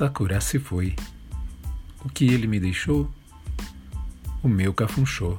Sakura se foi. O que ele me deixou? O meu cafunchou.